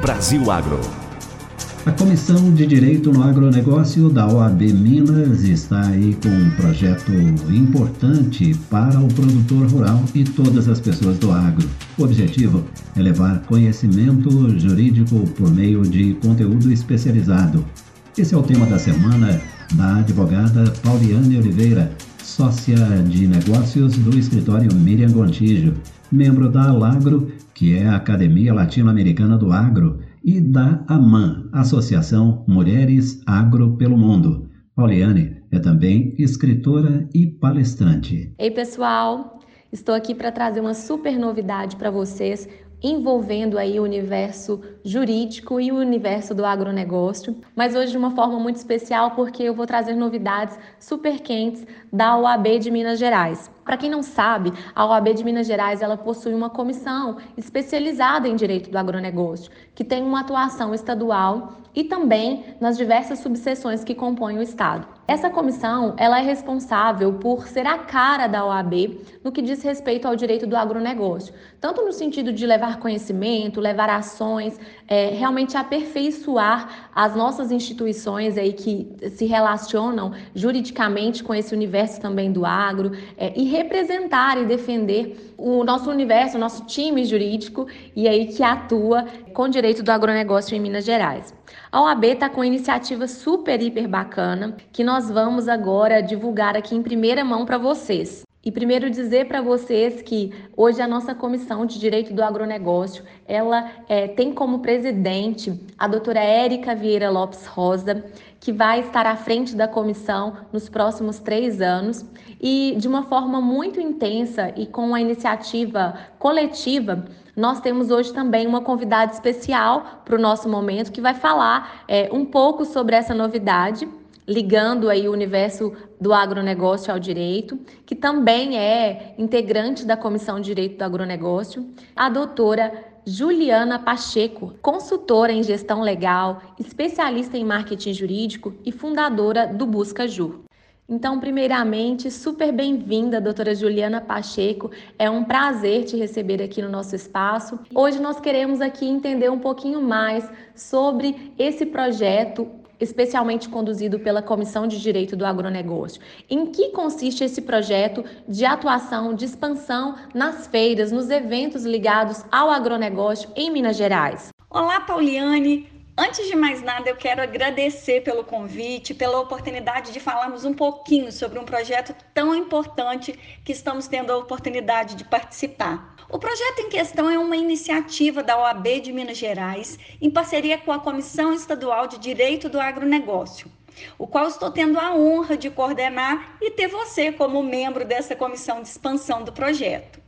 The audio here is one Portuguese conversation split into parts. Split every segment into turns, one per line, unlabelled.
Brasil Agro.
A Comissão de Direito no Agronegócio da OAB Minas está aí com um projeto importante para o produtor rural e todas as pessoas do agro. O objetivo é levar conhecimento jurídico por meio de conteúdo especializado. Esse é o tema da semana da advogada Pauliane Oliveira, sócia de negócios do escritório Miriam Gontijo, membro da Alagro, que é a Academia Latino-Americana do Agro e da AMAN, Associação Mulheres Agro pelo Mundo. Pauliane é também escritora e palestrante.
Ei, pessoal! Estou aqui para trazer uma super novidade para vocês envolvendo aí o universo jurídico e o universo do agronegócio, mas hoje de uma forma muito especial porque eu vou trazer novidades super quentes da OAB de Minas Gerais. Para quem não sabe, a OAB de Minas Gerais ela possui uma comissão especializada em direito do agronegócio, que tem uma atuação estadual e também nas diversas subseções que compõem o estado. Essa comissão ela é responsável por ser a cara da OAB no que diz respeito ao direito do agronegócio, tanto no sentido de levar conhecimento, levar ações, é, realmente aperfeiçoar as nossas instituições aí que se relacionam juridicamente com esse universo também do agro é, e representar e defender o nosso universo, o nosso time jurídico e aí que atua com direito do agronegócio em Minas Gerais. A OAB está com uma iniciativa super, hiper bacana que nós vamos agora divulgar aqui em primeira mão para vocês. E primeiro dizer para vocês que hoje a nossa comissão de direito do agronegócio ela é, tem como presidente a doutora Érica Vieira Lopes Rosa, que vai estar à frente da comissão nos próximos três anos e de uma forma muito intensa e com a iniciativa coletiva. Nós temos hoje também uma convidada especial para o nosso momento que vai falar é, um pouco sobre essa novidade ligando aí o universo do agronegócio ao direito, que também é integrante da Comissão de Direito do Agronegócio, a doutora Juliana Pacheco, consultora em gestão legal, especialista em marketing jurídico e fundadora do Busca Ju. Então, primeiramente, super bem-vinda, doutora Juliana Pacheco. É um prazer te receber aqui no nosso espaço. Hoje nós queremos aqui entender um pouquinho mais sobre esse projeto especialmente conduzido pela Comissão de Direito do Agronegócio. Em que consiste esse projeto de atuação, de expansão nas feiras, nos eventos ligados ao agronegócio em Minas Gerais?
Olá, Pauliane. Antes de mais nada, eu quero agradecer pelo convite, pela oportunidade de falarmos um pouquinho sobre um projeto tão importante que estamos tendo a oportunidade de participar. O projeto em questão é uma iniciativa da OAB de Minas Gerais, em parceria com a Comissão Estadual de Direito do Agronegócio, o qual estou tendo a honra de coordenar e ter você como membro dessa comissão de expansão do projeto.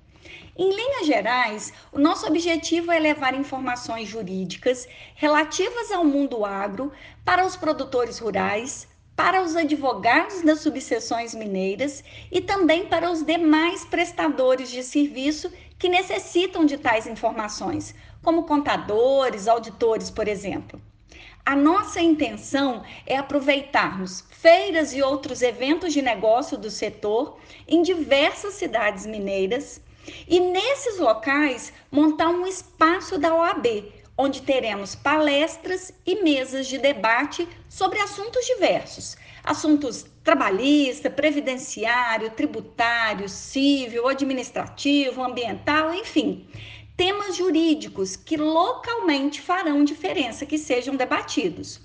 Em linhas gerais, o nosso objetivo é levar informações jurídicas relativas ao mundo agro para os produtores rurais, para os advogados das subseções mineiras e também para os demais prestadores de serviço que necessitam de tais informações, como contadores, auditores, por exemplo. A nossa intenção é aproveitarmos feiras e outros eventos de negócio do setor em diversas cidades mineiras e nesses locais montar um espaço da OAB, onde teremos palestras e mesas de debate sobre assuntos diversos, assuntos trabalhista, previdenciário, tributário, civil, administrativo, ambiental, enfim, temas jurídicos que localmente farão diferença que sejam debatidos.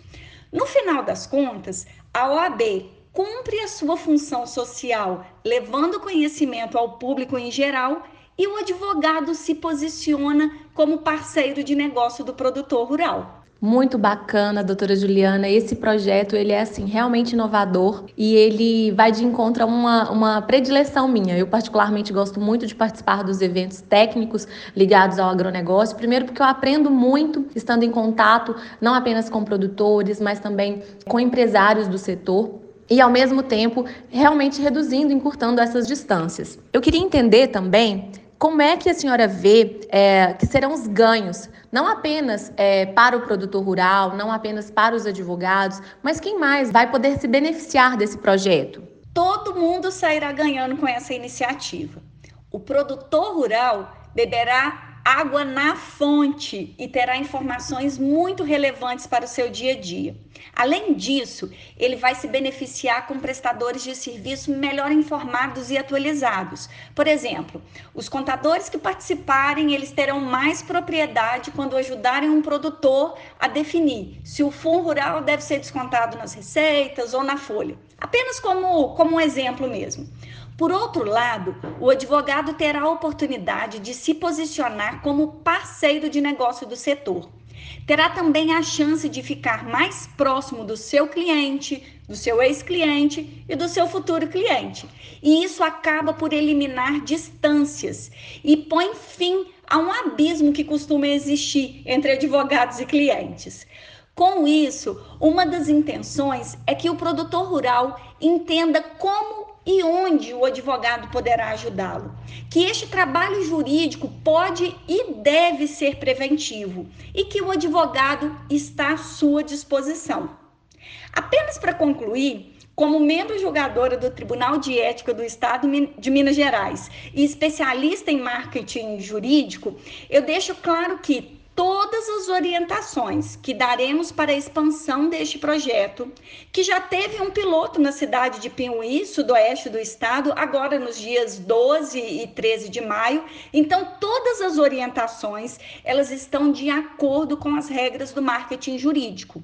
No final das contas, a OAB cumpre a sua função social, levando conhecimento ao público em geral, e o advogado se posiciona como parceiro de negócio do produtor rural.
Muito bacana, doutora Juliana. Esse projeto ele é assim realmente inovador e ele vai de encontro a uma, uma predileção minha. Eu particularmente gosto muito de participar dos eventos técnicos ligados ao agronegócio. Primeiro porque eu aprendo muito estando em contato não apenas com produtores, mas também com empresários do setor e, ao mesmo tempo, realmente reduzindo, encurtando essas distâncias. Eu queria entender também como é que a senhora vê é, que serão os ganhos, não apenas é, para o produtor rural, não apenas para os advogados, mas quem mais vai poder se beneficiar desse projeto?
Todo mundo sairá ganhando com essa iniciativa. O produtor rural deverá água na fonte e terá informações muito relevantes para o seu dia a dia. Além disso, ele vai se beneficiar com prestadores de serviço melhor informados e atualizados. Por exemplo, os contadores que participarem, eles terão mais propriedade quando ajudarem um produtor a definir se o fundo rural deve ser descontado nas receitas ou na folha. Apenas como, como um exemplo mesmo. Por outro lado, o advogado terá a oportunidade de se posicionar como parceiro de negócio do setor. Terá também a chance de ficar mais próximo do seu cliente, do seu ex-cliente e do seu futuro cliente. E isso acaba por eliminar distâncias e põe fim a um abismo que costuma existir entre advogados e clientes. Com isso, uma das intenções é que o produtor rural entenda como e onde o advogado poderá ajudá-lo. Que este trabalho jurídico pode e deve ser preventivo e que o advogado está à sua disposição. Apenas para concluir, como membro julgadora do Tribunal de Ética do Estado de Minas Gerais e especialista em marketing jurídico, eu deixo claro que todas as orientações que daremos para a expansão deste projeto, que já teve um piloto na cidade de Piauí, sudoeste do estado, agora nos dias 12 e 13 de maio. Então, todas as orientações, elas estão de acordo com as regras do marketing jurídico.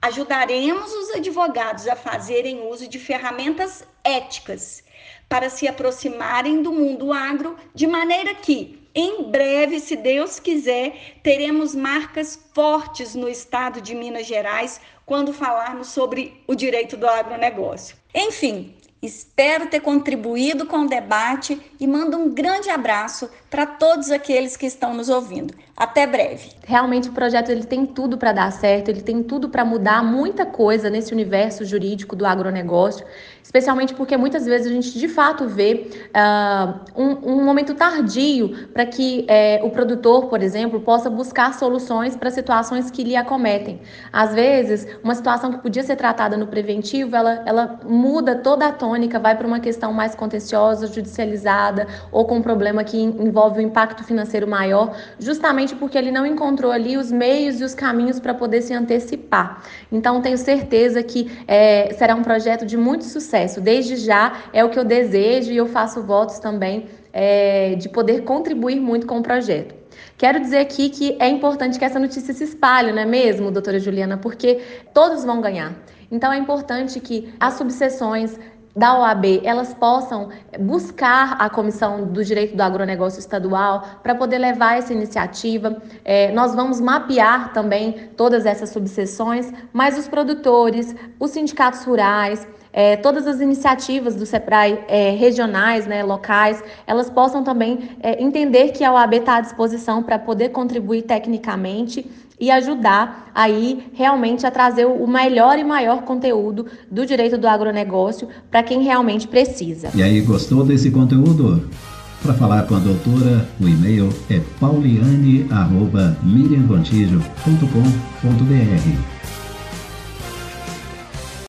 Ajudaremos os advogados a fazerem uso de ferramentas éticas para se aproximarem do mundo agro de maneira que em breve, se Deus quiser, teremos marcas fortes no estado de Minas Gerais quando falarmos sobre o direito do agronegócio. Enfim, Espero ter contribuído com o debate e mando um grande abraço para todos aqueles que estão nos ouvindo. Até breve.
Realmente o projeto ele tem tudo para dar certo, ele tem tudo para mudar muita coisa nesse universo jurídico do agronegócio, especialmente porque muitas vezes a gente de fato vê uh, um, um, momento tardio para que uh, o produtor, por exemplo, possa buscar soluções para situações que lhe acometem. Às vezes, uma situação que podia ser tratada no preventivo, ela, ela muda toda a tônica, vai para uma questão mais contenciosa, judicializada ou com um problema que envolve um impacto financeiro maior, justamente justamente porque ele não encontrou ali os meios e os caminhos para poder se antecipar. Então, tenho certeza que é, será um projeto de muito sucesso. Desde já é o que eu desejo e eu faço votos também é, de poder contribuir muito com o projeto. Quero dizer aqui que é importante que essa notícia se espalhe, não é mesmo, doutora Juliana? Porque todos vão ganhar. Então é importante que as subseções da OAB elas possam buscar a Comissão do Direito do Agronegócio Estadual para poder levar essa iniciativa. É, nós vamos mapear também todas essas subseções, mas os produtores, os sindicatos rurais, é, todas as iniciativas do SEPRAE é, regionais, né, locais, elas possam também é, entender que a OAB está à disposição para poder contribuir tecnicamente e ajudar aí realmente a trazer o melhor e maior conteúdo do direito do agronegócio para quem realmente precisa.
E aí, gostou desse conteúdo? Para falar com a doutora, o e-mail é pauliane.miriamcontijo.com.br